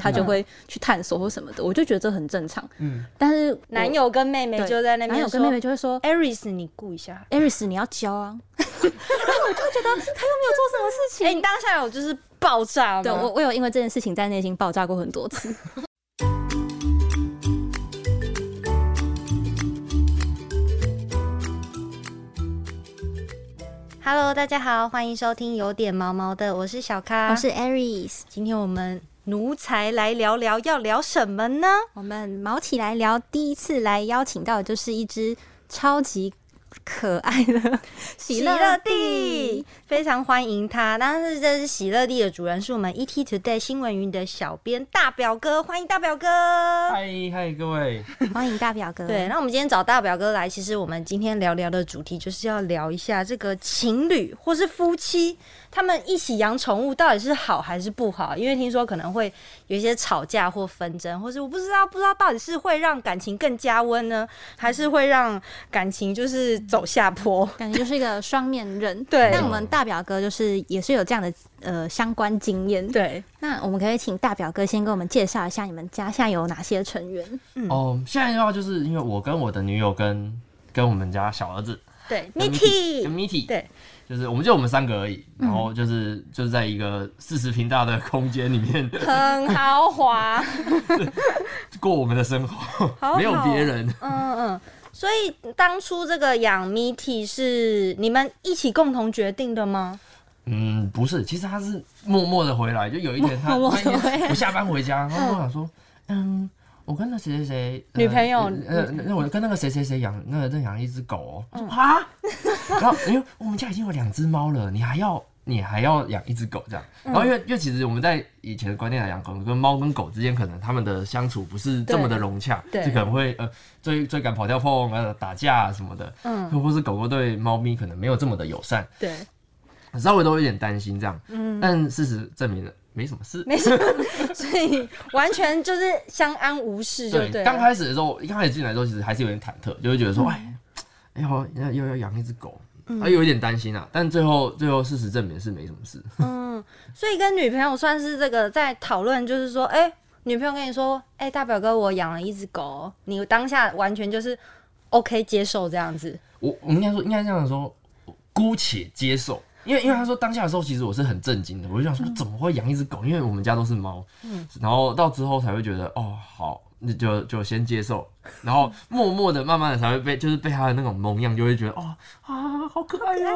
他就会去探索或什么的，我就觉得这很正常。嗯，但是男友跟妹妹就在那边，男友跟妹妹就会说：“Aris，你顾一下，Aris，你要教啊。”然后我就觉得他又没有做什么事情。哎，你当下有就是爆炸吗？对我，我有因为这件事情在内心爆炸过很多次。Hello，大家好，欢迎收听有点毛毛的，我是小咖，我是 Aries。今天我们奴才来聊聊，要聊什么呢？我们毛起来聊，第一次来邀请到的就是一只超级。可爱的喜乐蒂，非常欢迎他。但是这是喜乐蒂的主人，是我们 ET Today 新闻云的小编大表哥，欢迎大表哥。嗨嗨，各位，欢迎大表哥。对，那我们今天找大表哥来，其实我们今天聊聊的主题就是要聊一下这个情侣或是夫妻。他们一起养宠物到底是好还是不好？因为听说可能会有一些吵架或纷争，或是我不知道，不知道到底是会让感情更加温呢，还是会让感情就是走下坡？感觉就是一个双面人。对，那我们大表哥就是也是有这样的呃相关经验。对，那我们可以请大表哥先给我们介绍一下你们家现在有哪些成员？嗯，哦，现在的话就是因为我跟我的女友跟跟我们家小儿子，对，Mitty，跟 Mitty，对。就是我们就我们三个而已，然后就是就是在一个四十平大的空间里面，很豪华，过我们的生活，没有别人。嗯嗯，所以当初这个养 Mitty 是你们一起共同决定的吗？嗯，不是，其实他是默默的回来，就有一天他我下班回家，然后我想说，嗯。我跟那谁谁谁女朋友，呃，那我跟那个谁谁谁养，那个在养一只狗哦，啊，然后因为我们家已经有两只猫了，你还要你还要养一只狗这样，然后因为因为其实我们在以前的观念来讲，可能跟猫跟狗之间可能他们的相处不是这么的融洽，就可能会呃追追赶跑跳碰呃打架什么的，嗯，或是狗狗对猫咪可能没有这么的友善，对，稍微都有点担心这样，嗯，但事实证明了。没什么事，没什么，所以完全就是相安无事，就对。刚开始的时候，一刚开始进来的时候，其实还是有点忐忑，就会觉得说，哎，哎呦，要又要养一只狗，还有一点担心啊。但最后，最后事实证明是没什么事。嗯，所以跟女朋友算是这个在讨论，就是说，哎，女朋友跟你说，哎，大表哥，我养了一只狗，你当下完全就是 OK 接受这样子。我我应该说，应该这样说，姑且接受。因为因为他说当下的时候，其实我是很震惊的，我就想说怎么会养一只狗？因为我们家都是猫，嗯，然后到之后才会觉得哦好，那就就先接受，然后默默的、慢慢的才会被就是被他的那种萌样，就会觉得哦啊好可爱呀。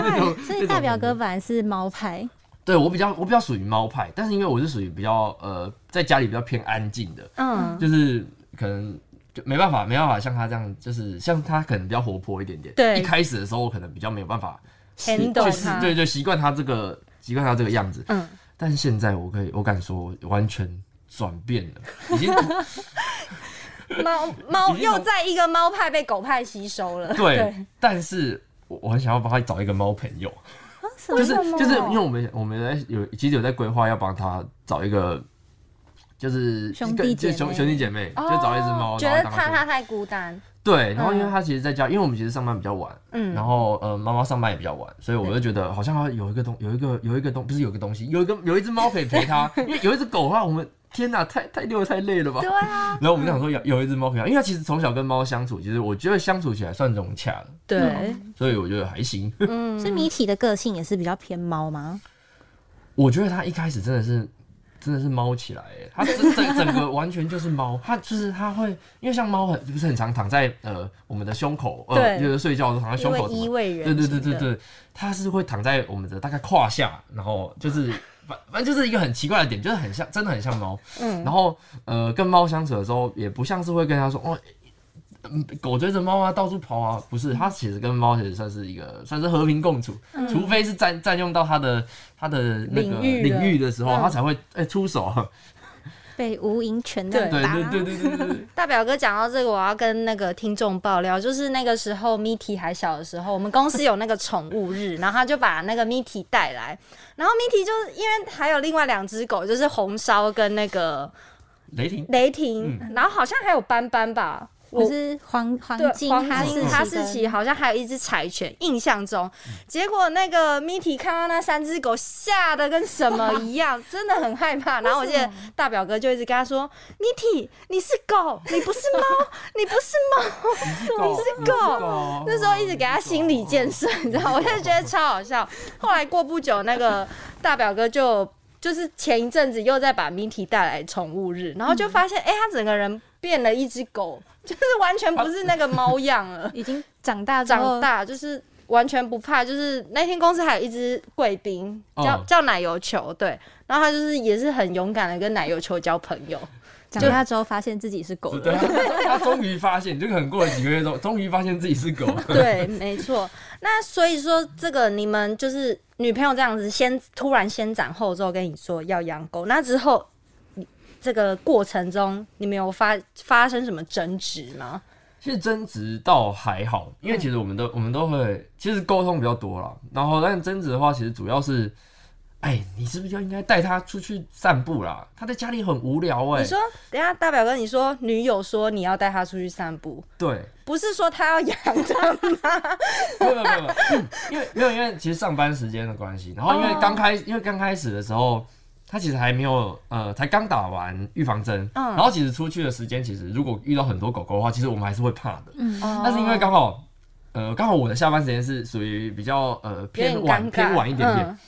所以大表哥本来是猫派，对我比较我比较属于猫派，但是因为我是属于比较呃在家里比较偏安静的，嗯，就是可能就没办法没办法像他这样，就是像他可能比较活泼一点点，对，一开始的时候我可能比较没有办法。Handle 他，对对，习惯他这个，习惯他这个样子。嗯，但是现在我可以，我敢说，完全转变了，已经猫猫又在一个猫派被狗派吸收了。对，但是我我很想要帮他找一个猫朋友，就是就是因为我们我们在有其实有在规划要帮他找一个，就是兄弟姐兄兄弟姐妹，就找一只猫，觉得怕他太孤单。对，然后因为他其实在家，因为我们其实上班比较晚，嗯，然后呃，妈妈上班也比较晚，所以我就觉得好像有一个东，有一个有一个东，不是有个东西，有一个有一只猫可以陪他，因为有一只狗的话，我们天哪，太太溜太累了吧？对啊。然后我们想说有有一只猫可以，因为他其实从小跟猫相处，其实我觉得相处起来算融洽了。对。所以我觉得还行。嗯。所以米体的个性也是比较偏猫吗？我觉得他一开始真的是。真的是猫起来，哎，它整整整个完全就是猫，它就是它会，因为像猫很不是很常躺在呃我们的胸口，呃，就是睡觉的时候躺在胸口，依偎人，对对对对对，它是会躺在我们的大概胯下，然后就是反反正就是一个很奇怪的点，就是很像，真的很像猫，嗯，然后呃跟猫相处的时候，也不像是会跟它说哦。狗追着猫啊，到处跑啊，不是，它其实跟猫其实算是一个，算是和平共处，除非是占占用到它的它的那个领域的时候，它才会哎出手，被无影拳的打。对对对对对。大表哥讲到这个，我要跟那个听众爆料，就是那个时候 Mitty 还小的时候，我们公司有那个宠物日，然后他就把那个 Mitty 带来，然后 Mitty 就是因为还有另外两只狗，就是红烧跟那个雷霆，雷霆，然后好像还有斑斑吧。我可是黄黄，金黄哈士哈士奇好像还有一只柴犬，印象中。结果那个 Mitty 看到那三只狗，吓得跟什么一样，真的很害怕。然后我记得大表哥就一直跟他说：“Mitty，你是狗，你不是猫，你不是猫。”你是狗那时候一直给他心理建设，你知道，我就觉得超好笑。后来过不久，那个大表哥就就是前一阵子又再把 Mitty 带来宠物日，然后就发现，哎、他整个人变了一只狗，就是完全不是那个猫样了，已经长大长大就是完全不怕。就是那天公司还有一只贵宾叫、哦叫奶油球，对，然后他就是也是很勇敢的跟奶油球交朋友。长大之后发现自己是狗他他终于发现，就可能过了几个月之后，终于发现自己是狗。对，没错。那所以说，这个你们就是女朋友这样子，先突然先斩后奏跟你说要养狗，那之后，你这个过程中，你们有发发生什么争执吗？其实争执倒还好，因为其实我们都我们都会，其实沟通比较多啦。然后但争执的话，其实主要是，哎，你是不是就应该带他出去散步啦？他在家里很无聊哎、你说，等下大表哥，你说女友说你要带他出去散步，对，不是说他要养他吗？没有没有没有，嗯因为没有因为其实上班时间的关系，然后因为刚开因为刚开始的时候。他其实还没有，呃，才刚打完预防针，嗯。然后其实出去的时间，其实如果遇到很多狗狗的话，其实我们还是会怕的。嗯，但是因为刚好，呃，刚好我的下班时间是属于比较呃偏晚偏晚一点点，嗯。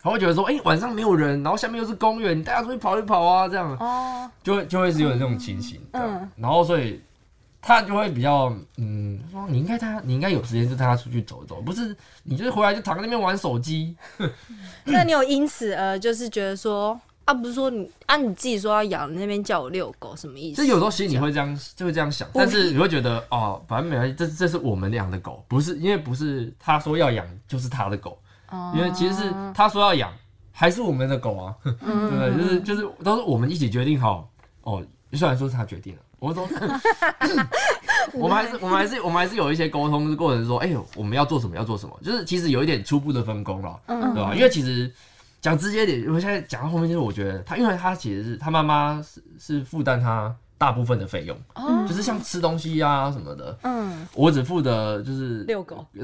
他会觉得说，哎、晚上没有人，然后下面又是公园，你带他出去跑一跑啊，这样。哦，就会就会是有点这种情形，嗯嗯，然后所以他就会比较，嗯，说你应该他你应该有时间就带他出去走走，不是你就是回来就躺在那边玩手机，那你有因此呃，就是觉得说啊，不是说你啊你自己说要养，你那边叫我遛狗，什么意思？就有时候心里会这样就会这样想，但是你会觉得哦，反正没关系，这这是我们养的狗，不是因为不是他说要养就是他的狗，哦因为其实是他说要养，还是我们的狗啊，对 不对？就是就是都是我们一起决定好哦。虽然说是他决定了，我说 我们还是 我们还是我们还是有一些沟通的过程，说哎呦我们要做什么要做什么，就是其实有一点初步的分工了，嗯对吧？因为其实讲直接点，我现在讲到后面就是我觉得他，因为他其实是他妈妈是是负担他大部分的费用，哦。就是像吃东西啊什么的，嗯，我只负责就是遛狗、体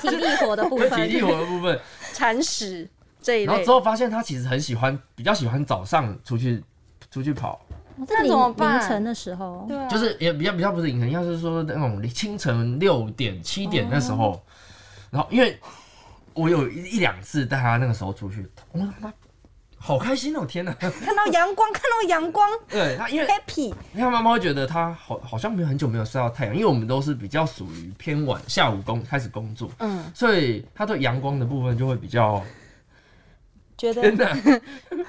体力活的部分，体力活的部分。铲屎这一类。然后之。后发现他其实很喜欢，比较喜欢早上出去出去跑，那怎么凌办凌晨的时候，对啊，就是也比较比较不是凌晨，要是说那种清晨六点七点那时候。然后因为我有一一两次带他那个时候出去，我他好开心哦！天哪，看到阳光，看到阳光 对他因为，happy。因为他妈妈会觉得他好好像没有很久没有晒到太阳，因为我们都是比较属于偏晚下午工开始工作，嗯，所以他对阳光的部分就会比较觉得真的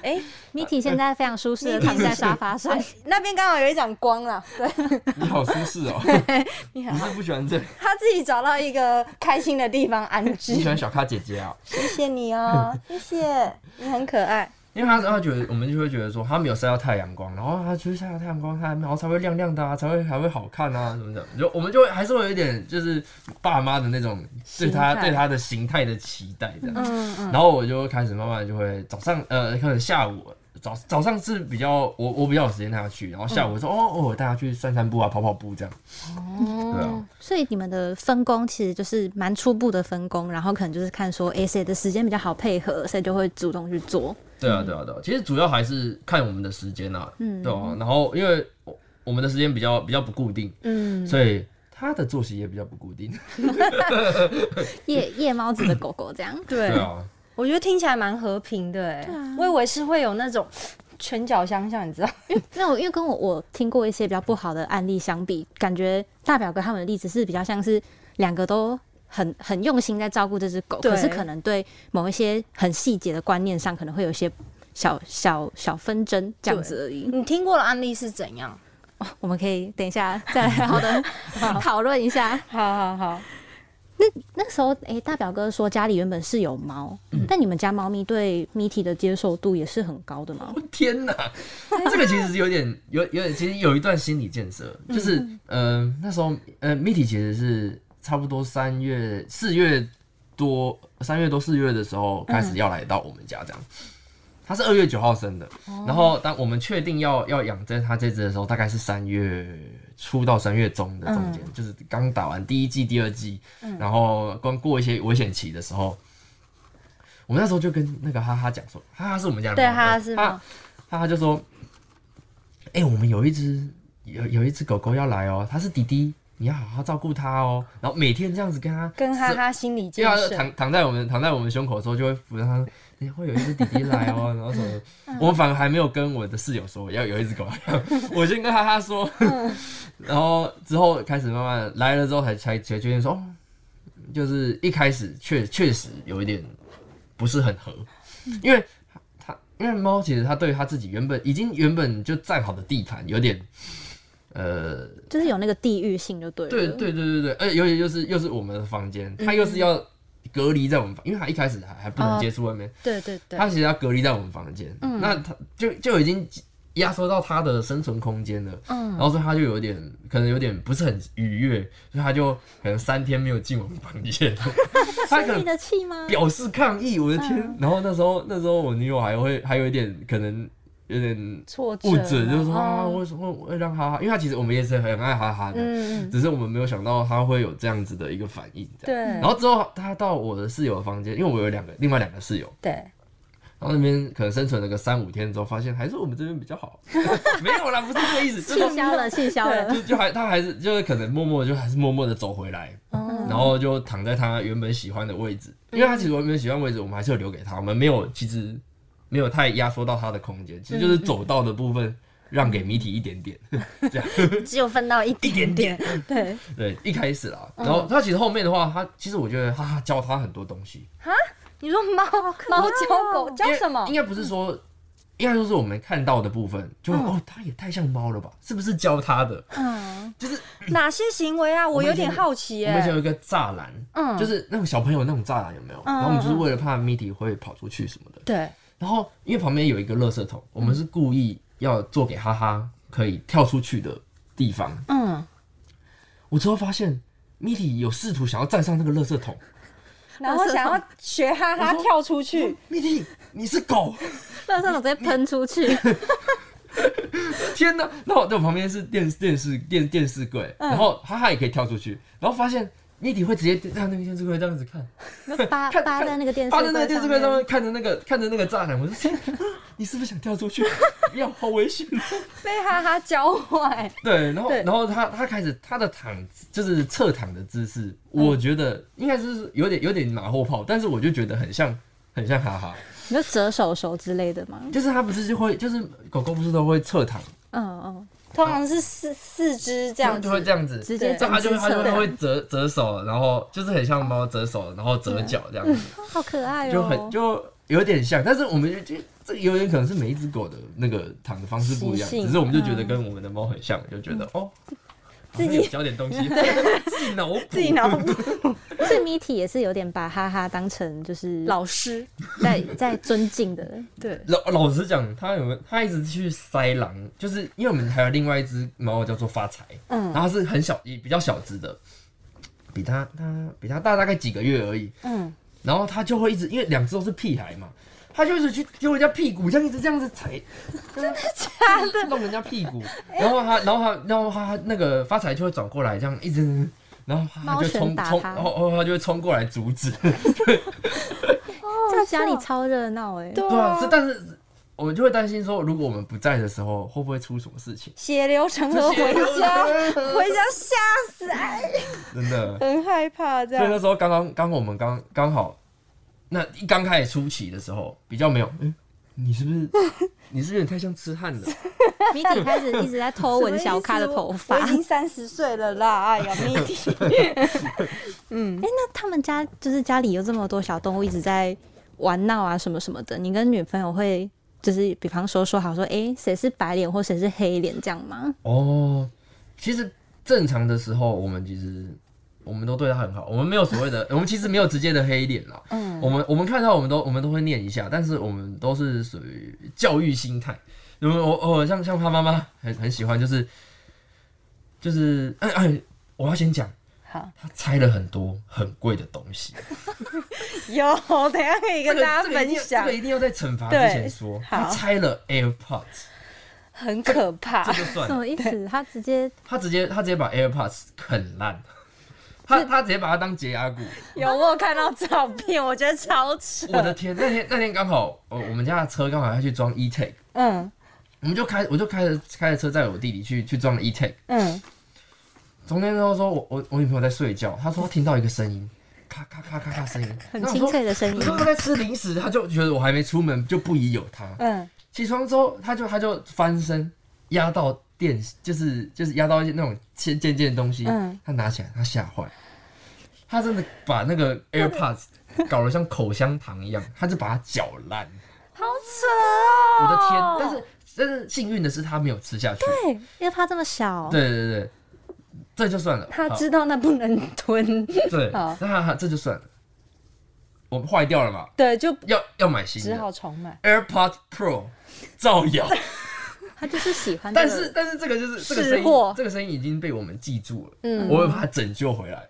哎，，Miki 现在非常舒适的躺在沙发上，那边刚好有一盏光啦，对，你好舒适哦，你好，你是不喜欢这里，他自己找到一个开心的地方安置。你喜。欢小咖姐姐啊？谢谢你哦，谢谢，你很可爱。因为他他觉得我们就会觉得说他没有晒到太阳光，然后他出去晒到太阳光，他然后才会亮亮的啊，才会才会好看啊什么的，就我们就会还是会有一点就是爸妈的那种对他对他的形态的期待这样。嗯嗯，然后我就开始慢慢就会早上呃，可能下午早早上是比较我我比较有时间带他去，然后下午说、哦哦，我带他去散散步啊，跑跑步这样。对啊，所以你们的分工其实就是蛮初步的分工，然后可能就是看说，哎、谁的时间比较好配合，谁就会主动去做。对啊对啊对啊，其实主要还是看我们的时间啊，嗯。对啊，然后因为我我们的时间比较比较不固定，嗯，所以他的作息也比较不固定。夜夜猫子的狗狗这样，对对，啊，我觉得听起来蛮和平的哎，我以为是会有那种 拳脚相向，你知道？那我因为跟我我听过一些比较不好的案例相比，感觉大表哥他们的例子是比较像是两个都很很用心在照顾这只狗，可是可能对某一些很细节的观念上，可能会有一些小小小纷争这样子而已。你听过的案例是怎样？我们可以等一下再好的 讨论一下。好好好，那那时候，哎、大表哥说家里原本是有猫，但你们家猫咪对 Mitty 的接受度也是很高的吗？天哪，这个其实是有点有有点，其实有一段心理建设，就是呃那时候呃 Mitty 其实是差不多三月四月多三月多四月的时候开始要来到我们家这样。他是二月九号生的，然后当我们确定要要养这他这只的时候，大概是三月初到三月中的中间，就是刚打完第一季、第二季，然后刚过一些危险期的时候，我们那时候就跟那个哈哈讲说，哈哈是我们家的对猫哈哈哈是吗哈哈就说，哎、我们有一只有有一只狗狗要来哦，它是弟弟，你要好好照顾它哦，然后每天这样子跟它跟哈哈心理因为他建设，躺躺在我们躺在我们胸口的时候，就会扶着他说：“哎、会有一只弟弟来哦。”然后什么，我们反而还没有跟我的室友说要有一只狗来，我先跟哈哈说，然后之后开始慢慢来了之后才才才决定说，哦，就是一开始确确实有一点不是很合，因为它因为猫其实它对它自己原本已经原本就占好的地盘有点。呃，就是有那个地域性就对了。对对对对对，而且尤其又是又是我们的房间，它又是要隔离在我们房，因为他一开始还还不能接触外面，对对对，他其实要隔离在我们房间，那他就就已经压缩到他的生存空间了，嗯。然后所以他就有点可能有点不是很愉悦，所以他就可能三天没有进我们房间，他气吗？表示抗议，我的天！然后那时候那时候我女友还会还有一点可能有点挫折不准，就是说为什么会让哈哈？因为他其实我们也是很爱哈哈的，只是我们没有想到他会有这样子的一个反应。对，然后之后他到我的室友的房间，因为我有两个另外两个室友，对，然后那边可能生存了个三五天之后，发现还是我们这边比较好。没有啦，不是这个意思，就是气消了，气消了。就就还他还是就是可能默默就还是默默的走回来，哦然后就躺在他原本喜欢的位置，因为他其实原本喜欢的位置我们还是有留给他，我们没有其实没有太压缩到它的空间，其实就是走道的部分让给谜题一点点，这样只有分到一一点点点。对，对，一开始啦，然后他其实后面的话，他其实我觉得哈哈教他很多东西，你说猫猫教狗教什么应？该不是说。应该说是我们看到的部分，就、哦，它也太像猫了吧？是不是教它的？嗯，就是 哪些行为啊？我有点好奇耶。我们以前有一个栅栏，嗯就是那种小朋友那种栅栏有没有？嗯然后我们就是为了怕 Mitty 会跑出去什么的。对，然后因为旁边有一个垃圾桶，我们是故意要做给哈哈可以跳出去的地方。嗯，我之后发现 Mitty 有试图想要站上那个垃圾桶。然后想要学哈哈跳出去，，Mitty 你是狗，垃圾桶直接喷出去，天哪！然后在我旁边是电电视电电视柜，然后哈哈也可以跳出去，然后发现 Mitty 会直接 在那个电视柜这样子看。扒看扒在那个电视趴在那个电视柜上面面看着那个看着那个栅栏，我就说啊你是不是想跳出去？不要，好危险。被哈哈教坏。对，然后然后他他开始他的躺就是侧躺的姿势，我觉得应该是有点有点马后炮，但是我就觉得很像很像哈哈，你就折手手之类的吗？就是他不是就会就是狗狗不是都会侧躺，嗯嗯，通常是四四肢这样子。就会，这样子。直接对。这样他就会它就会折折手，然后就是很像猫折手，然后折脚这样子，好可爱哦，就很就有点像，但是我们就就这有点可能是每一只狗的那个躺的方式不一样，只是我们就觉得跟我们的猫很像，就觉得哦，自己教点东西，对自己脑补。自己脑补。所以 Mitty 也是有点把哈哈当成就是老师。在在尊敬的，对，老老实讲，他有他一直去塞狼，就是因为我们还有另外一只猫叫做发财，嗯然后是很小，也比较小只的，比他他比他大大概几个月而已，嗯，然后他就会一直因为两只都是屁孩嘛，它就一直去丢人家屁股，这样一直这样子踩，真的假的？弄人家屁股，然后他然后他然后他那个发财就会转过来，这样一直。然后他就冲冲，然后然后它就会冲过来阻止，这 样家里超热闹哎，对啊是，但是我们就会担心说，如果我们不在的时候，会不会出什么事情？血流成河回家，回家吓死，哎，真的。很害怕这样。所以那时候刚刚刚我们刚刚好，那一刚开始初期的时候，比较没有，嗯，你是不是 你是不是有点太像痴汉了？Mitty 开始一直在偷闻小咖的头发。我已经三十岁了啦，哎呀，米蒂，嗯，哎那他们家就是家里有这么多小动物一直在玩闹啊什么什么的，你跟女朋友会就是比方说说好说，哎、谁是白脸或谁是黑脸这样吗？哦，其实正常的时候，我们其实我们都对他很好，我们没有所谓的，我们其实没有直接的黑脸啦。嗯我们我们看到我们都我们都会念一下，但是我们都是属于教育心态。因为我我像像他妈妈很很喜欢，就是就是哎哎，我要先讲，好，他拆了很多很贵的东西，有，等一下可以跟大家分享这个一定要这个一定要在惩罚之前说，他拆了 AirPods，很可怕这。就算。什么意思？他直接他直接他直接把 AirPods 啃烂，他他直接把它当解压骨。有我有看到照片，我觉得超扯。我的天，那天那天刚好，呃，我们家的车刚好要去装 eTag，嗯我们就开我就开着开着车载我弟弟去去装了 eTag。嗯，中间之后说我我我女朋友在睡觉，她说听到一个声音，咔咔咔咔咔声音，很清脆的声音我，说她在吃零食，她就觉得我还没出门就不宜有他。嗯，起床之后，他就他就翻身压到电，就是就是压到一些那种尖尖尖的东西，嗯他拿起来，他吓坏，他真的把那个 AirPods 搞得像口香糖一样，他就把它搅烂。好扯哦！我的天！但是但是幸运的是他没有吃下去。对，因为他这么小，对对对，这就算了。他知道那不能吞，对，好那他这就算了。我们坏掉了嘛，对，就要要买新的只好重买。AirPods Pro，造谣。他就是喜欢这个。但是但是这个就是这个声音，这个声音已经被我们记住了。嗯我会把它拯救回来，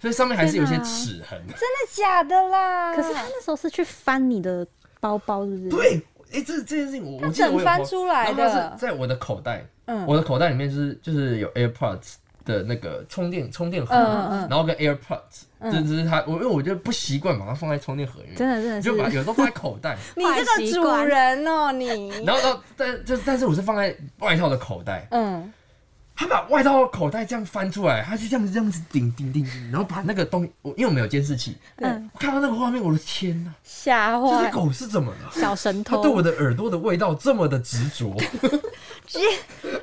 所以上面还是有一些齿痕。真的假的啦？可是他那时候是去翻你的包包，是不是？对，哎、这这件事情我我记得我有整翻出来的在我的口袋，嗯我的口袋里面就是就是有 AirPods 的那个充电充电盒，嗯嗯嗯然后跟 AirPods，、这只是它，我因为我就不习惯把它放在充电盒里面，真的真的就把有时候放在口袋，你这个主人哦，你。然后然后但就是但是我是放在外套的口袋，嗯，他把外套的口袋这样翻出来，他就这样子这样子顶顶顶顶，然后把那个东西，我因为我们有监视器，嗯，我看到那个画面，我的天哪，吓坏。这只狗是怎么了？小神偷。它对我的耳朵的味道这么的执着，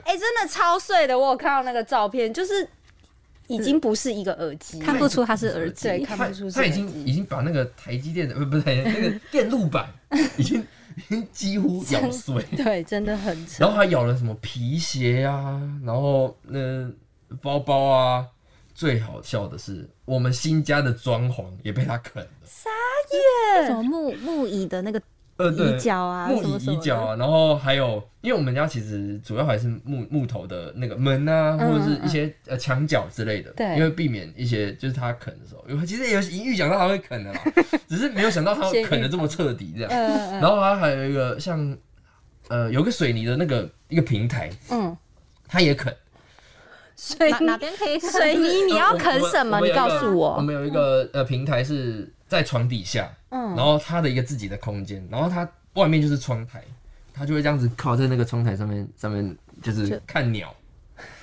哎、真的超碎的，我有看到那个照片，就是已经不是一个耳机，看不出它是耳机，对，看不出是他已经已经把那个台积电的不不是那个电路板已经已经几乎咬碎，对，真的很扯。然后还咬了什么皮鞋啊，然后那包包啊。最好笑的是，我们新家的装潢也被他啃了。什么木木椅的那个呃，对椅脚啊，木椅椅脚啊，然后还有，因为我们家其实主要还是木木头的那个门啊，嗯或者是一些呃墙角之类的，对因为避免一些就是它啃的时候，因为其实也有预想到它会啃的啦，只是没有想到它会啃的这么彻底这样。然后它还有一个像呃有个水泥的那个一个平台，嗯，它也啃。水哪哪边可以水泥你要啃什么？呃我们你告诉我我。们有一个呃平台是在床底下，嗯然后他的一个自己的空间，然后他外面就是窗台，他就会这样子靠在那个窗台上面，上面就是看鸟，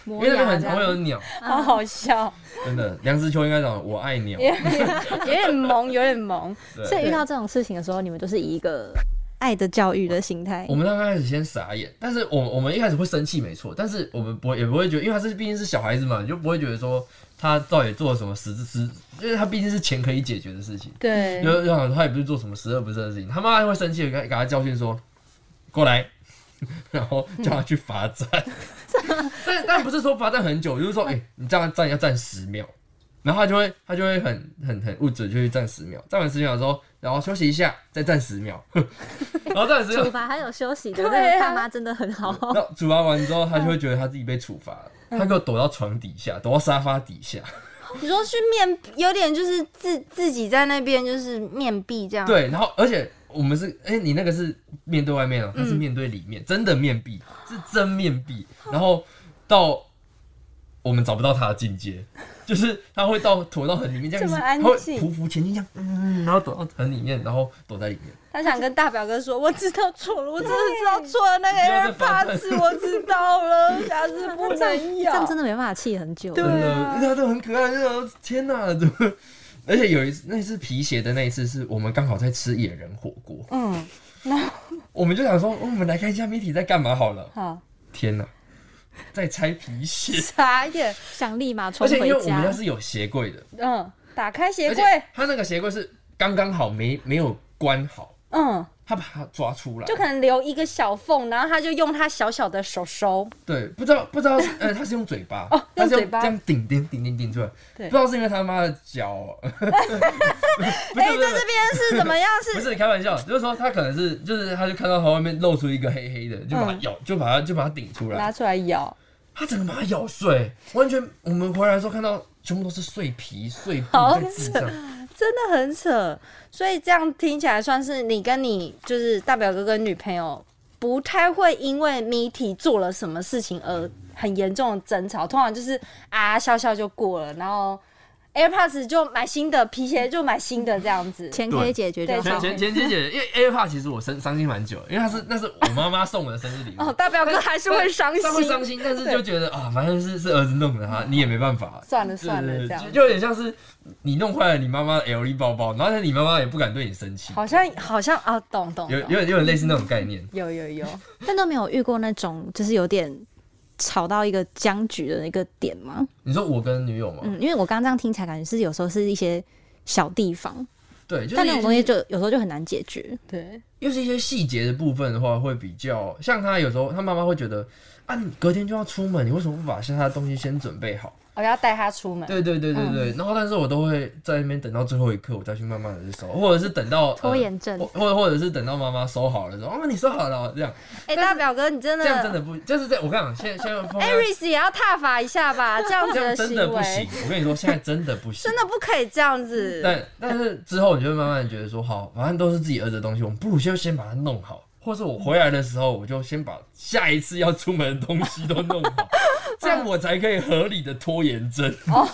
因为那边很？常会有鸟，好好笑，真的。梁实秋应该讲我爱鸟，有点萌，有点萌。所以遇到这种事情的时候，你们都是以一个爱的教育的心态我。们刚开始先傻眼，但是我我们一开始会生气，没错，但是我们不会也不会觉得，因为他是毕竟是小孩子嘛，你就不会觉得说他到底做了什么实实，因为他毕竟是钱可以解决的事情，对，就就他也不是做什么十恶不赦的事情，他妈会生气给他给他教训说过来，然后叫他去罚站，但但不是说罚站很久，就是说哎、你这样站要站十秒，然后他就会他就会很很很物质就去站十秒，站完十秒之后，然后休息一下，再站十秒，然后站十秒处，罚还有休息的，对那啊个爸妈真的很好。那处罚完之后，他就会觉得他自己被处罚了，他给我躲到床底下，躲到沙发底下，你说去面，有点就是自自己在那边就是面壁这样。，对，然后而且我们是，哎、你那个是面对外面哦、他是面对里面，真的面壁，是真面壁。然后到我们找不到他的境界，就是他会到躲到很里面这样子，这么安他会静匍匐前进这样，嗯，然后躲到很里面，然后躲在里面。他想跟大表哥说，我知道错了，我真的知道错了，那个 AirPods 我知道了，下次不能这样真。的没办法气很久。对啊他都很可爱，就想天哪，怎么？而且有一次，那次皮鞋的那一次，是我们刚好在吃野人火锅，嗯，我们就想说，哦我们来看一下媒体在干嘛好了。好，天哪，在拆皮鞋，傻眼。想立马冲回家而且因为我们家家。是有鞋柜的，嗯，打开鞋柜，他那个鞋柜是刚刚好没没有关好，嗯，他把它抓出来，就可能留一个小缝，然后他就用他小小的手手，对，不知道不知道是 呃，他是用嘴巴，哦他是用嘴巴这样顶顶顶顶顶出来，对不知道是因为他妈的脚，哎、是在这边是怎么样？不是是开玩笑，就是说他可能是就是他就看到他外面露出一个黑黑的，就把咬，就把它就把它顶出来。拿，出来咬，他整个把它咬碎，完全我们回来的时候看到全部都是碎皮碎布好在地上，真的很扯。所以这样听起来算是你跟你就是大表哥跟女朋友不太会因为谜题做了什么事情而很严重的争吵，通常就是啊笑笑就过了，然后 AirPods 就买新的，皮鞋就买新的这样子。钱可以解决就对好前。前前前姐，因为 AirPods 其实我伤伤心蛮久，因为它是那是我妈妈送我的生日礼物。哦，大表哥还是会伤心但，会伤心，但是就觉得啊，反正是是儿子弄的哈，你也没办法。算了算了这样就就有点像是你弄坏了你妈妈的 LV 包包，然后你妈妈也不敢对你生气，好像好像啊，懂懂懂有有点有点类似那种概念。有有有，但都没有遇过那种就是有点吵到一个僵局的那个点吗？你说我跟女友吗，嗯，因为我刚刚这样听起来，感觉是有时候是一些小地方，对，就是但那种东西就有时候就很难解决。对，又是一些细节的部分的话，会比较像他有时候他妈妈会觉得啊，你隔天就要出门，你为什么不把剩下的东西先准备好？我要带他出门，对对对对对，然后但是我都会在那边等到最后一刻，我再去慢慢的去收，或者是等到拖延症。呃或或者或者是等到妈妈收好了之后，哦，你收好了哦这样，哎、大表哥你真的这样真的不，就是这我跟你讲，现在现在 放在 Aris 也要踏伐一下吧，这样子这样真的不行，我跟你说，现在真的不行，真的不可以这样子。但但是之后你就会慢慢觉得说，好，反正都是自己儿子的东西，我们不如就先把它弄好，或是我回来的时候，我就先把下一次要出门的东西都弄好，这样我才可以合理的拖延症。哦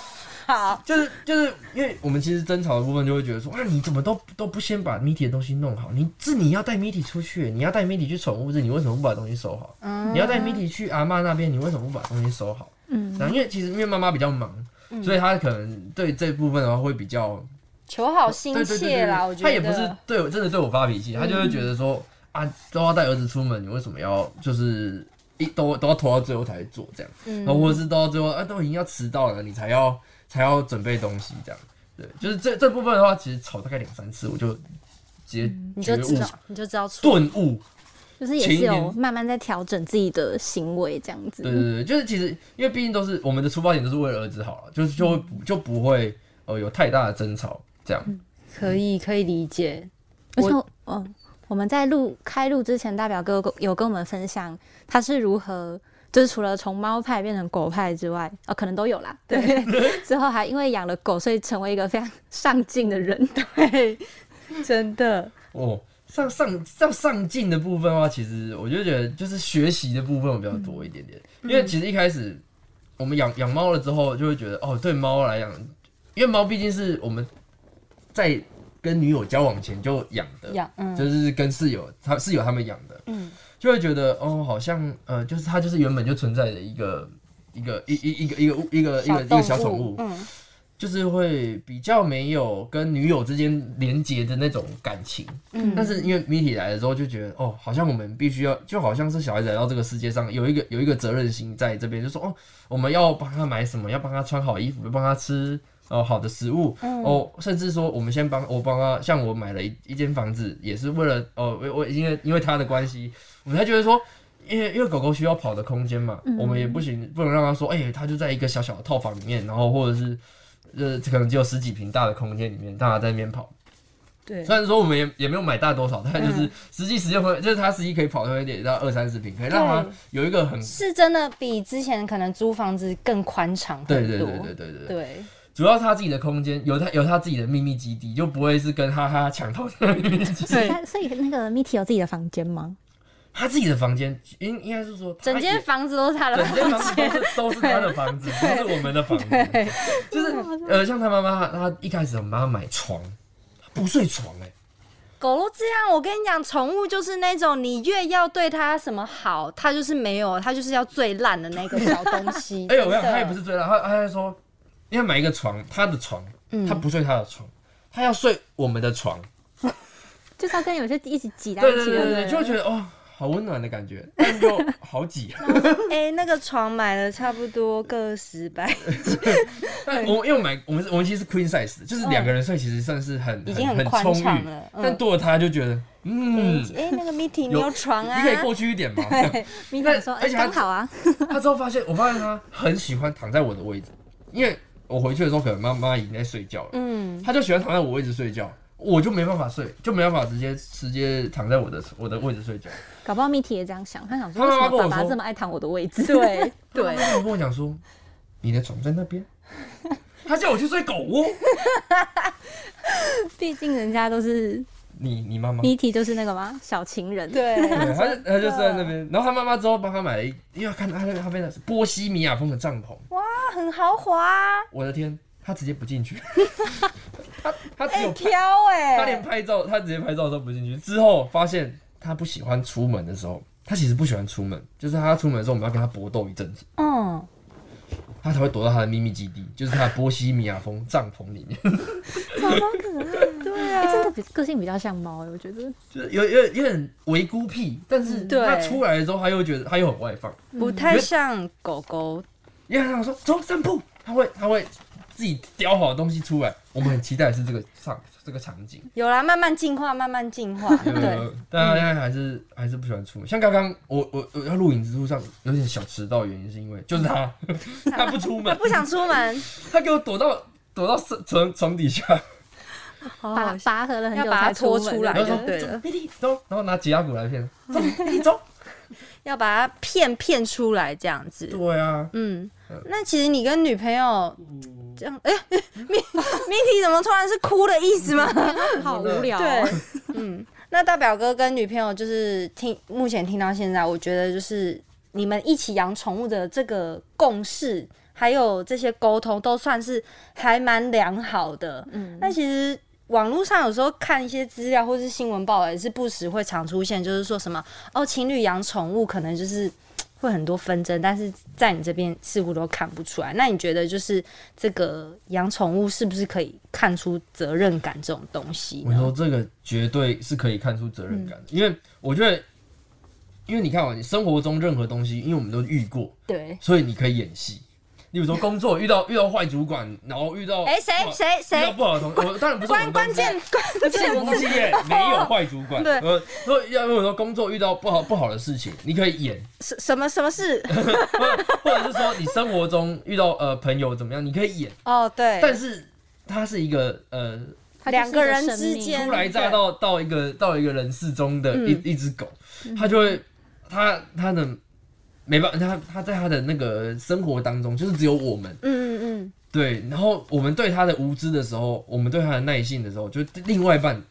好，就是就是因为我们其实争吵的部分就会觉得说，啊，你怎么都都不先把 Mitty 的东西弄好？你是你要带 Mitty 出去，你要带 Mitty 去宠物日，你为什么不把东西收好？你要带 Mitty 去阿妈那边，你为什么不把东西收好？嗯，然后因为其实因为妈妈比较忙，所以她可能对这部分的话会比较求好心切啦，对我觉得他也不是对我真的对我发脾气，他就会觉得说啊，都要带儿子出门，你为什么要就是一都都要拖到最后才做这样？嗯然后或者是到最后啊，都已经要迟到了，你才要才要准备东西这样。对，就是这这部分的话，其实吵大概两三次，我就直接你就知道，你就知道错。顿悟。就是也是有慢慢在调整自己的行为这样子。对对对，就是其实因为毕竟都是我们的出发点都是为了儿子好了，就是就会就不会呃有太大的争吵这样。可以可以理解，而且我，嗯，我们在录开录之前，大表哥有跟我们分享他是如何，就是除了从猫派变成狗派之外，哦，可能都有啦。对，之后还因为养了狗，所以成为一个非常上进的人。对，真的，哦，上上上上进的部分的话，其实我就觉得就是学习的部分会比较多一点点，因为其实一开始我们养养猫了之后，就会觉得哦，对猫来讲，因为猫毕竟是我们在跟女友交往前就养的，养嗯。就是跟室友他室友他们养的，嗯。就会觉得哦，好像呃，就是它就是原本就存在的一个一个一一一个一个物一个一个一个小宠物，嗯。就是会比较没有跟女友之间连接的那种感情。嗯。但是因为米体来了之后，就觉得哦，好像我们必须要，就好像是小孩子来到这个世界上，有一个有一个责任心在这边，就说哦，我们要帮他买什么，要帮他穿好衣服，要帮他吃哦好的食物，哦，甚至说我们先帮我帮他，像我买了一一间房子，也是为了哦，我我因为因为他的关系，我们才觉得说。因为因为狗狗需要跑的空间嘛，我们也不行，不能让它说，哎、它就在一个小小的套房里面，然后或者是呃，可能只有十几平大的空间里面，大家在那边跑。对虽然说我们也也没有买大多少，但就是实际时间会，就是它实际可以跑会点到二三十平，可以让它有一个很是真的比之前可能租房子更宽敞很多。对对对对对对对，对主要是他自己的空间有他有他自己的秘密基地，就不会是跟哈哈抢到的秘密基地。所以那个 Mitty 有自己的房间吗？他自己的房间应应该是说整间房子都是他的整房间房子都是都是他的房子，不是我们的房子。就是呃，像他妈妈，他一开始我们帮他买床，不睡床哎、狗都这样，我跟你讲，宠物就是那种你越要对它什么好，它就是没有，它就是要最烂的那个小东西。哎呦，我想真的他也不是最烂，他他在说，要买一个床，他的床，嗯他不睡他的床，他要睡我们的床。就是要跟有些一起挤在对一起的，对对对对，就会觉得哦，好温暖的感觉，但又好挤。哎、那个床买了差不多个十百，但我因为我买我们是我们其实是 queen size 的，就是两个人睡其实算是很已经很很宽充裕敞了，嗯但多了他就觉得嗯，哎、那个 meeting 你有有床啊？你可以过去一点嘛。这样 Mitty 说：“哎，而且他刚好啊。他之后发现，我发现他很喜欢躺在我的位置，因为我回去的时候可能妈妈已经在睡觉了，嗯，他就喜欢躺在我位置睡觉，我就没办法睡，就没办法直接直接躺在我的我的位置睡觉。”搞不好 Mitty 也这样想，他想说他为什么爸爸这么爱躺我的位置？对 他对，妈妈跟我讲说，你的床在那边，他叫我去睡狗窝。毕竟人家都是你你妈妈。谜题就是那个吗？小情人。对，对，他就他就在那边，然后他妈妈之后帮他买了一，因为看他那个他边的是波西米亚风的帐篷，哇，很豪华啊，我的天，他直接不进去，他他只哎、有挑哎、他连拍照，他直接拍照都不进去。之后发现他不喜欢出门的时候，他其实不喜欢出门，就是他出门的时候，我们要跟他搏斗一阵子，嗯，他才会躲到他的秘密基地，就是他的波西米亚风帐篷里面，好可爱。对哎、啊，真的比个性比较像猫、我觉得。就是有有有点微孤僻，但是对他出来的时候，他又觉得他又很外放，不太像狗狗，因为他想说走散步，他会他会自己叼好东西出来，我们很期待的是这个场这个场景。有啦，慢慢进化，慢慢进化，有有对，有，但他现在还是还是不喜欢出门。像刚刚我我我要录影之路上有点小迟到，原因是因为就是他他不出门，他不想出门，他给我躲到躲到床床底下，好拔拔河了很久要把它才拖出来然后说就对了走，然后拿挤压鼓来骗，走，走。要把它骗骗出来这样子。对啊，嗯，那其实你跟女朋友这样，哎、命命题怎么突然是哭的意思吗？好无聊、对哦。，嗯，那大表哥跟女朋友就是听目前听到现在，我觉得就是你们一起养宠物的这个共识，还有这些沟通，都算是还蛮良好的。嗯，那其实。网络上有时候看一些资料或是新闻报道，也是不时会常出现，就是说什么哦，情侣养宠物可能就是会很多纷争，但是在你这边似乎都看不出来。那你觉得就是这个养宠物是不是可以看出责任感这种东西呢？我说这个绝对是可以看出责任感的，因为我觉得，因为你看啊，你生活中任何东西，因为我们都遇过，对，所以你可以演戏。例如说工作遇到遇到坏主管，然后遇到哎谁不好谁谁遇到不好的同事，我当然不是我关关键关键个公司也没有坏主管。对呃，说要如果说工作遇到不好不好的事情，你可以演，什什么什么事？或者是说你生活中遇到呃朋友怎么样，你可以演。哦，对，但是它是一个呃两个人之间初来乍到到一个到一个人世中的嗯一、一只狗，它就会它它的没办法，他他在他的那个生活当中，就是只有我们。嗯嗯嗯。对，然后我们对他的无知的时候，我们对他的耐性的时候，就另外一半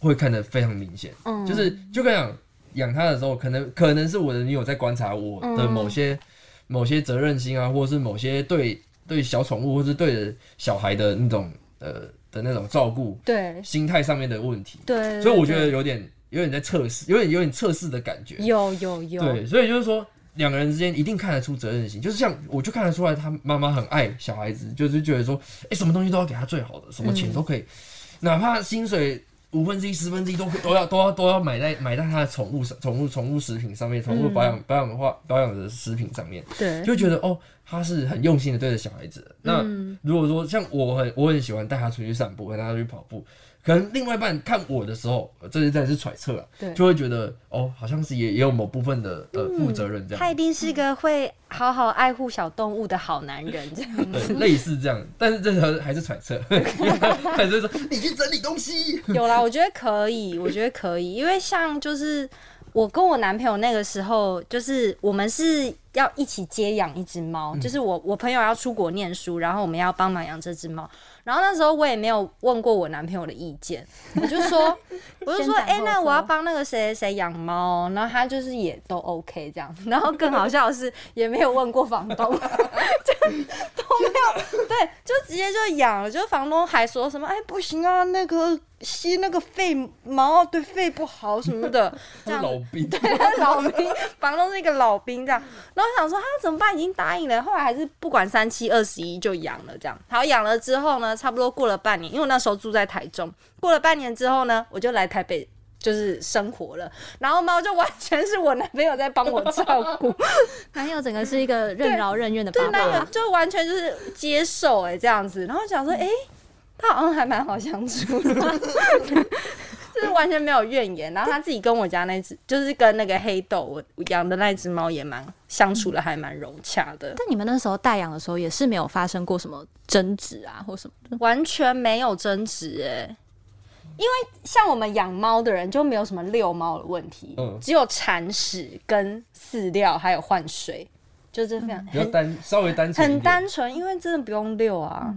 会看得非常明显，嗯，就是就跟养养他的时候，可能可能是我的女友在观察我的某些、某些责任心啊，或者是某些对对小宠物或是对着小孩的那种呃的那种照顾对。心态上面的问题，对，所以我觉得有点有点在测试，有点有点测试的感觉。有有有，对，所以就是说两个人之间一定看得出责任心，就是像我就看得出来，他妈妈很爱小孩子，就是觉得说，哎、什么东西都要给他最好的，什么钱都可以，哪怕薪水。五分之一、十分之一都都要都要都要买在买在他的宠物上、宠物宠物食品上面、宠物保养、保养的话保养的食品上面，对，就觉得哦，他是很用心的对着小孩子的。那如果说像我很我很喜欢带他出去散步，跟他去跑步，可能另外一半看我的时候，呃这是真的是揣测啊对，就会觉得哦，好像是也也有某部分的呃负责任这样，他一定是个会好好爱护小动物的好男人，这样对，类似这样。但是这个还是揣测，还是说你去整理东西。有啦，我觉得可以，我觉得可以，因为像就是我跟我男朋友那个时候，就是我们是要一起接养一只猫，就是我我朋友要出国念书，然后我们要帮忙养这只猫。然后那时候我也没有问过我男朋友的意见，我就说，我就说，哎、那我要帮那个谁谁谁养猫哦，然后他就是也都 OK 这样。然后更好笑的是，也没有问过房东，就都没有，对，就直接就养了。就房东还说什么，哎，不行啊，那个吸那个肺毛对肺不好什么的，这样子老兵，老兵，房东是一个老兵这样。然后我想说他怎么办？已经答应了，后来还是不管三七二十一就养了这样。好，养了之后呢，差不多过了半年，因为我那时候住在台中，过了半年之后呢，我就来台北。就是生活了，然后猫就完全是我男朋友在帮我照顾，男友整个是一个任劳任怨的爸对，男友，就完全就是接受哎、这样子，然后想说哎、他好像还蛮好相处的，就是完全没有怨言。然后他自己跟我家那只，就是跟那个黑豆我养的那只猫也蛮相处的，还蛮融洽的，但你们那时候代养的时候也是没有发生过什么争执啊，或什么的。完全没有争执哎。因为像我们养猫的人就没有什么遛猫的问题，嗯只有铲屎跟饲料还有换水，就是非常比较很单稍微单纯很点，单纯，因为真的不用遛啊。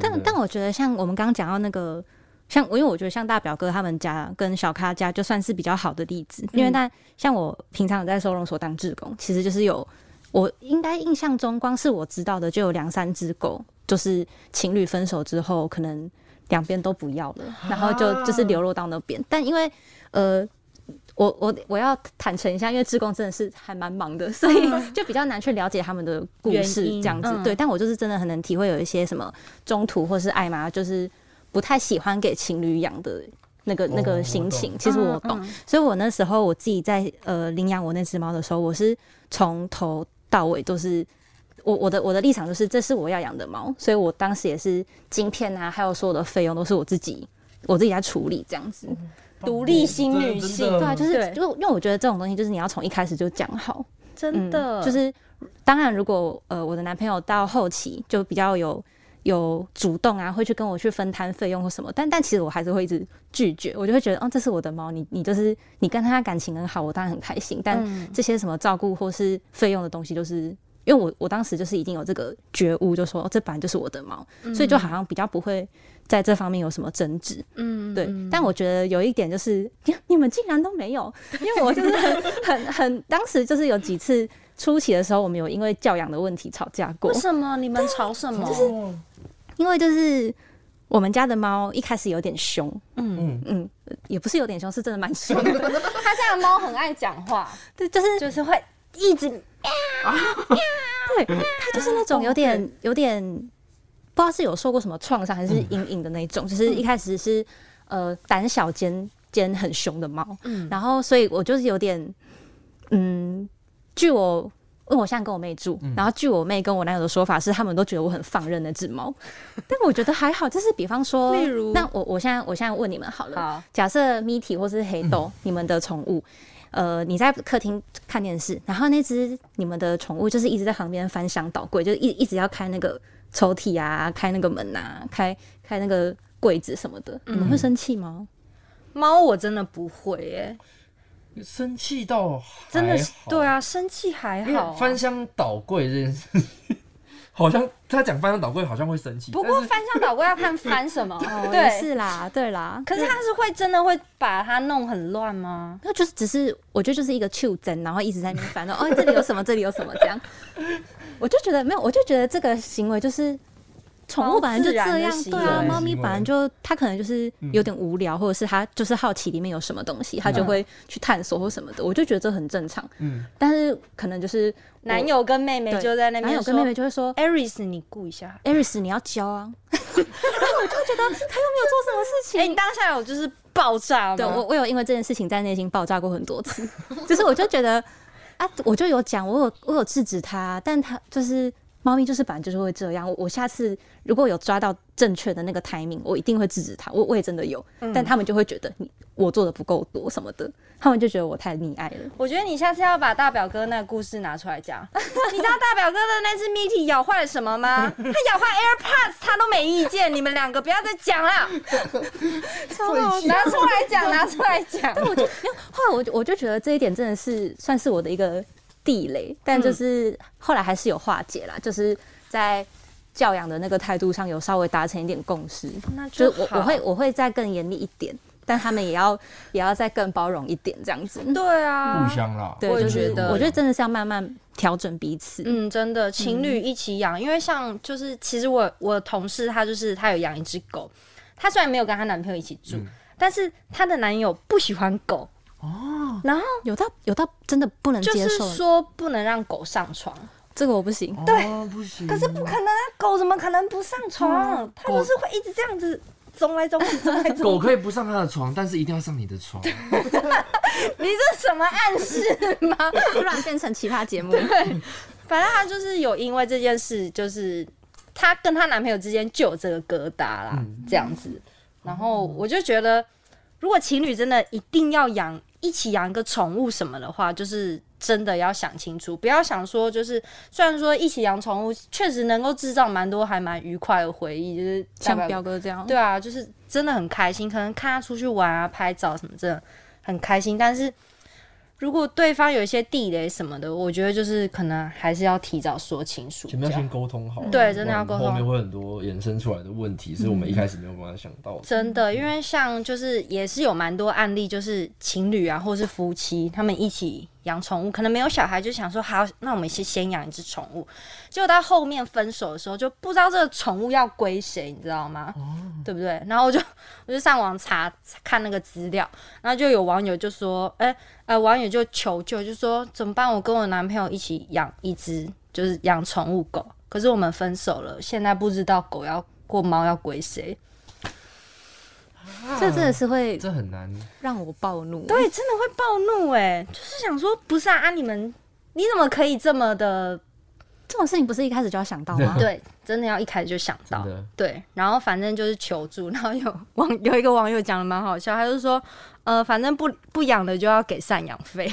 但但我觉得像我们刚刚讲到那个像我，因为我觉得像大表哥他们家跟小咖家就算是比较好的例子，因为但像我平常有在收容所当志工，其实就是有我应该印象中，光是我知道的就有两三只狗，就是情侣分手之后，可能两边都不要了，然后就就是流落到那边。但因为呃，我我我要坦诚一下，因为志工真的是还蛮忙的，所以就比较难去了解他们的故事这样子。嗯对，但我就是真的很能体会有一些什么中途或是爱妈，就是不太喜欢给情侣养的那个那个心懂情。其实我懂，嗯所以我那时候我自己在呃领养我那只猫的时候，我是从头到尾都是。我我的我的立场就是，这是我要养的猫，所以我当时也是晶片啊，还有所有的费用都是我自己我自己在处理这样子。独立新女性。对啊，就是对。就因为我觉得这种东西就是你要从一开始就讲好，真的、嗯，就是当然，如果呃我的男朋友到后期就比较有有主动啊，会去跟我去分摊费用或什么，但但其实我还是会一直拒绝，我就会觉得，哦，这是我的猫，你你就是你跟他感情很好，我当然很开心，但嗯。这些什么照顾或是费用的东西，就是因为我我当时就是已经有这个觉悟，就说、哦、这本来就是我的猫，所以就好像比较不会在这方面有什么争执。嗯对，但我觉得有一点就是，你 你们竟然都没有，因为我就是很很很，当时就是有几次初期的时候，我们有因为教养的问题吵架过。为，什么？你们吵什么？就是因为就是我们家的猫一开始有点凶，嗯，嗯。嗯，也不是有点凶，是真的蛮凶。的，他家的猫很爱讲话，对，就是就是会一直啊对，它就是那种有点有点不知道是有受过什么创伤还是阴影的那种，就是一开始是呃胆小兼兼很凶的猫，嗯。然后所以我就是有点嗯，据我。因为我现在跟我妹住，然后据我妹跟我男友的说法是，他们都觉得我很放任那只猫，但我觉得还好。就是比方说，例如？那我我现在我现在问你们好了，好，假设米体或是黑豆，你们的宠物，呃，你在客厅看电视，然后那只你们的宠物就是一直在旁边翻箱倒柜，就是一一直要开那个抽屉啊，开那个门啊，开开那个柜子什么的，你们会生气吗？猫我真的不会耶，生气到真的是对，啊，生气还好啊、翻箱倒柜这件事。情，好像他讲翻箱倒柜好像会生气，不过翻箱倒柜要看翻什么，哦。是啦，对啦。可是他是会真的会把它弄很乱吗？那就是只是，我觉得就是一个袖珍，然后一直在那边翻，哦，这里有什么，这里有什么，这样，我就觉得没有，我就觉得这个行为就是宠物本来就这样，对啊，为猫咪行为本来就它可能就是有点无聊，或者是它就是好奇里面有什么东西，它就会去探索或什么的，我就觉得这很正常。嗯，但是可能就是男友跟妹妹就在那边男友跟妹妹就会说：“Aris，你顾一下。，Aris 你要教啊，然后我就觉得他又没有做什么事情，哎、你当下有就是爆炸吗？对我，我有因为这件事情在内心爆炸过很多次，就是我就觉得啊，我就有讲，我有我有制止他，但他就是猫咪就是本来就是会这样。我我下次如果有抓到正确的那个 timing，我一定会制止它。我我也真的有，但他们就会觉得你我做的不够多什么的，他们就觉得我太溺爱了。我觉得你下次要把大表哥那个故事拿出来讲。你知道大表哥的那只 Mitty 咬坏了什么吗？他咬坏 AirPods，他都没意见。你们两个不要再讲了，拿出来讲，拿出来讲。但我就 后来我就我就觉得这一点真的是算是我的一个地雷，但就是后来还是有化解啦，就是在教养的那个态度上有稍微达成一点共识，那就是我我会我会再更严厉一点，但他们也要 也要再更包容一点这样子。对啊，互相啦，对，我觉得。我觉得真的是要慢慢调整彼此。嗯，真的，情侣一起养，因为像就是其实我我同事她就是她有养一只狗，她虽然没有跟她男朋友一起住，但是她的男友不喜欢狗哦，然后有到有到真的不能就接受，是说不能让狗上床，这个我不行。对，不行，可是不可能啊，狗怎么可能不上床？它就是会一直这样子走来走去，走来。狗可以不上他的床，但是一定要上你的床。你这什么暗示吗？突然变成奇葩节目，对反正她就是有因为这件事，就是她跟她男朋友之间就有这个疙瘩啦，嗯这样子。然后我就觉得，如果情侣真的一定要养一起养一个宠物什么的话，就是真的要想清楚，不要想说就是虽然说一起养宠物确实能够制造蛮多还蛮愉快的回忆，就是像表彪哥这样，对啊，就是真的很开心，可能看他出去玩啊、拍照什么，真的很开心。但是如果对方有一些地雷什么的，我觉得就是可能还是要提早说清楚。前面要先沟通好，对真的要沟通后面会很多衍生出来的问题，是我们一开始没有办法想到的。真的，因为像就是也是有蛮多案例，就是情侣啊，或是夫妻，他们一起养宠物，可能没有小孩，就想说好，那我们先先养一只宠物。结果到后面分手的时候，就不知道这个宠物要归谁，你知道吗？对不对？然后我就我就上网查看那个资料，然后就有网友就说，哎、呃，网友就求救，就说怎么办？我跟我男朋友一起养一只，就是养宠物狗，可是我们分手了，现在不知道狗要或猫要归谁。这真的是会这很难，让我暴怒。对，真的会暴怒哎、就是想说，不是啊，啊你们你怎么可以这么的？这种事情不是一开始就要想到吗？对，真的要一开始就想到。对，然后反正就是求助，然后有网 有一个网友讲的蛮好笑，他就说，呃，反正不不养的就要给赡养费，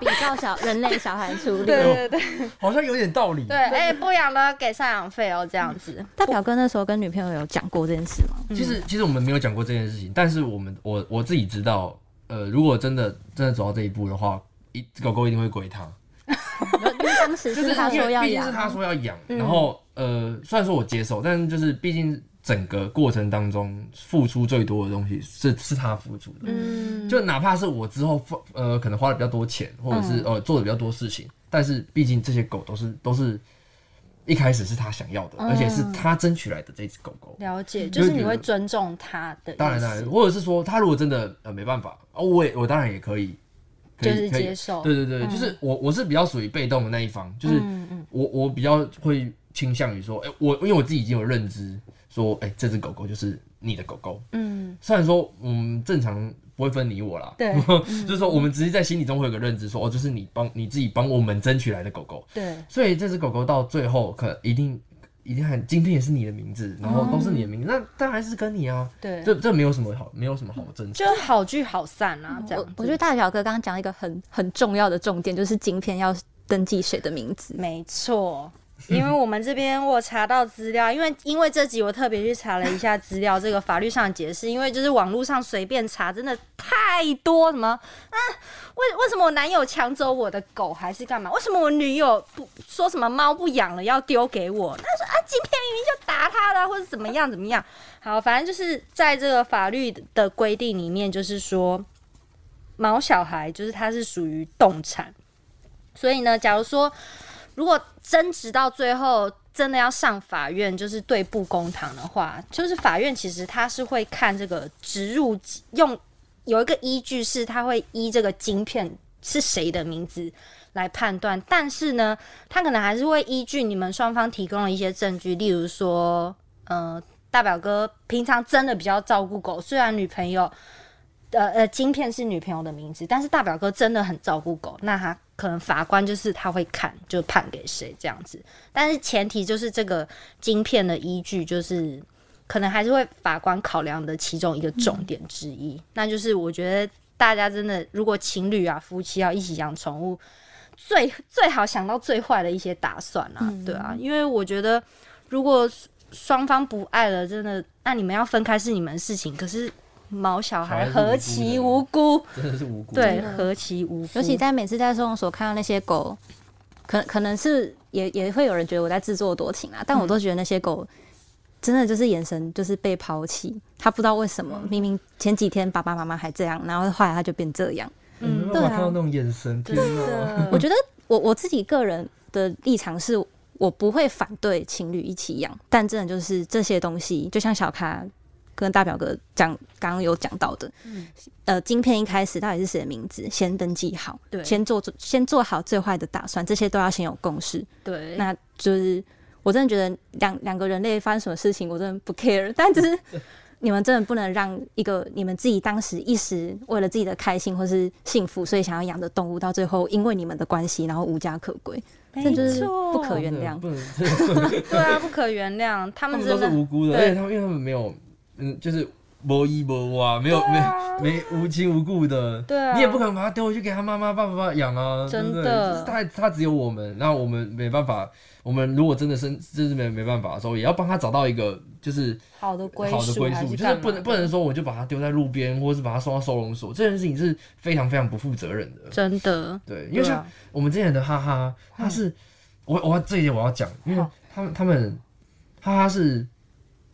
比较小人类小孩处理。对对对好像有点道理。对，哎、不养的给赡养费哦，这样子，大表哥那时候跟女朋友有讲过这件事吗？其实其实我们没有讲过这件事情，但是我们我我自己知道，呃，如果真的真的走到这一步的话，一狗狗一定会归他，因为当时就是是他因说要养为毕竟是，他说要养，然后呃，虽然说我接受，但是就是毕竟整个过程当中付出最多的东西是是他付出的，嗯，就哪怕是我之后花呃可能花了比较多钱，或者是、呃做的比较多事情，但是毕竟这些狗都是都是一开始是他想要的，而且是他争取来的这只狗狗。了解，就是你会尊重他的，当然，当然，或者是说，他如果真的呃没办法，哦，我也我当然也可以，可就是以可以接受，对对对，就是我我是比较属于被动的那一方，就是我我比较会倾向于说，哎、我因为我自己已经有认知，说，哎、这只狗狗就是你的狗狗。嗯，虽然说，嗯，正常不会分你我啦，对 就是说我们只是在心里中会有个认知说，哦，这是你帮你自己帮我们争取来的狗狗，对，所以这只狗狗到最后可一定一定很今天也是你的名字，然后都是你的名字，那当然是跟你啊，对，这这没有什么好没有什么好争执。就好聚好散啊，这样。我我觉得大表哥刚刚讲一个很很重要的重点，就是晶片要登记谁的名字。没错，因为我们这边我查到资料，因为因为这集我特别去查了一下资料，这个法律上的解释，因为就是网络上随便查，真的太多什么啊，为为什么我男友抢走我的狗还是干嘛？为什么我女友不说什么猫不养了要丢给我？他说啊，今天明明就打他了，或者怎么样怎么样。好，反正就是在这个法律的规定里面，就是说毛小孩就是它是属于动产。所以呢，假如说如果争执到最后真的要上法院，就是对簿公堂的话，就是法院其实他是会看这个植入用有一个依据是，他会依这个晶片是谁的名字来判断，但是呢，他可能还是会依据你们双方提供的一些证据，例如说，呃，大表哥平常真的比较照顾狗，虽然女朋友。呃呃，晶片是女朋友的名字，但是大表哥真的很照顾狗，那他可能法官就是他会看，就判给谁这样子。但是前提就是这个晶片的依据，就是可能还是会法官考量的其中一个重点之一。那就是我觉得大家真的，如果情侣啊、夫妻要一起养宠物，最最好想到最坏的一些打算啊，对啊，因为我觉得如果双方不爱了，真的，那你们要分开是你们的事情，可是。毛小孩何其无辜，真的是无辜。对何其无辜。尤其在每次在收容所看到那些狗，可可能是也也会有人觉得我在自作多情啊，但我都觉得那些狗真的就是眼神就是被抛弃，他不知道为什么，明明前几天爸爸妈妈还这样，然后后来他就变这样。嗯，对啊看到那种眼神，天哪！的我觉得我我自己个人的立场是，我不会反对情侣一起养，但真的就是这些东西，就像小咖跟大表哥讲刚刚有讲到的，嗯呃，晶片一开始到底是谁的名字，先登记好，对先做先做好最坏的打算，这些都要先有共识。对，那就是我真的觉得两两个人类发生什么事情，我真的不 care，但只是。你们真的不能让一个你们自己当时一时为了自己的开心或是幸福，所以想要养的动物，到最后因为你们的关系，然后无家可归，这就是不可原谅。不能，对啊，不可原谅。他他们都是们真的无辜的，对而且他们因为他们没有，嗯，就是无依无哇，没有、没没无亲无故的，对啊。你也不可能把它丢回去给他妈妈爸爸养啊，真的。就是他他只有我们，那我们没办法，我们如果真的生真是没没办法的时候，也要帮他找到一个就是好的归好的归宿，就是不能不能说我就把它丢在路边，或者是把它送到收容所，这件事情是非常非常不负责任的。真的，对，因为像我们之前的哈哈，他是我我这一点我要讲，因为他们他们哈哈是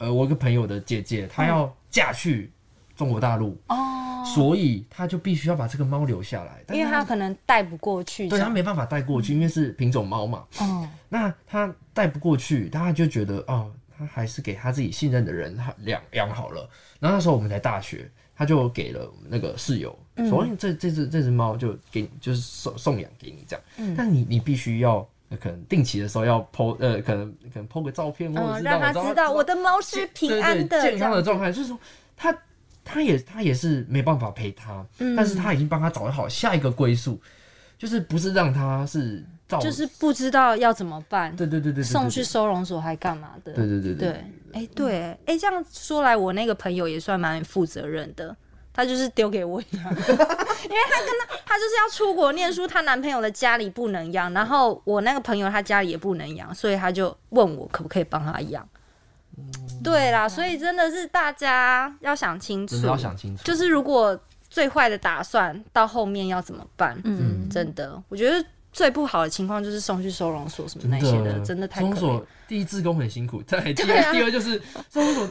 呃我一个朋友的姐姐，她要嫁去中国大陆，哦，所以她就必须要把这个猫留下来，但因为她可能带不过去对，她没办法带过去，因为是品种猫嘛，哦，那她带不过去，大家就觉得哦，她还是给她自己信任的人养养好了。然后那时候我们才大学，她就给了那个室友，所以这这只这只猫就给你，就是送送养给你这样。但你你必须要。呃可能定期的时候要 po 呃，可能可能 po 个照片，或者让他知道我的猫是平安的，健康的状态，就是说他他也他也是没办法陪他，嗯。但是他已经帮他找好下一个归宿，就是不是让他是造就是不知道要怎么办，对对对对送去收容所还干嘛的？对对对对。对，哎、对，哎、这样说来，我那个朋友也算蛮负责任的。他就是丢给我养，因为他跟他他就是要出国念书，她男朋友的家里不能养，然后我那个朋友他家里也不能养，所以他就问我可不可以帮他养。对啦，所以真的是大家要想清楚，真的要想清楚，就是如果最坏的打算到后面要怎么办？嗯，真的，我觉得最不好的情况就是送去收容所什么那些的，真的太可怜收容所。第一志工很辛苦，再第对啊二第二就是收容所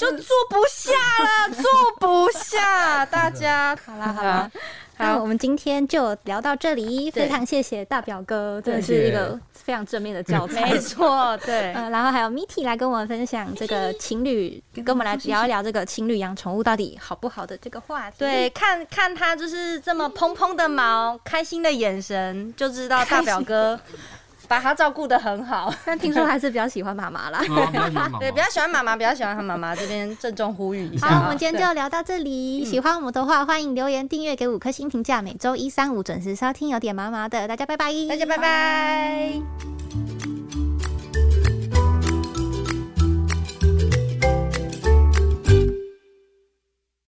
就坐不下了，坐不下，大家。好啦好啦，那我们今天就聊到这里，非常谢谢大表哥，真的是一个非常正面的教材。没。错，对，呃，然后还有 Miti 来跟我们分享这个情侣，跟我们来聊一聊这个情侣养宠物到底好不好的这个话题。对，看看他就是这么蓬蓬的毛，开心的眼神，就知道大表哥把他照顾的很好。但听说还是比较喜欢妈妈啦。对 啊比较喜欢妈妈，比较喜欢妈妈，比较喜欢他妈妈，这边郑重呼吁一下。好，我们今天就聊到这里。喜欢我们的话，欢迎留言、订阅、给五颗星评价。每周一、三、五准时收听，有点麻麻的，大家拜拜。大家拜拜。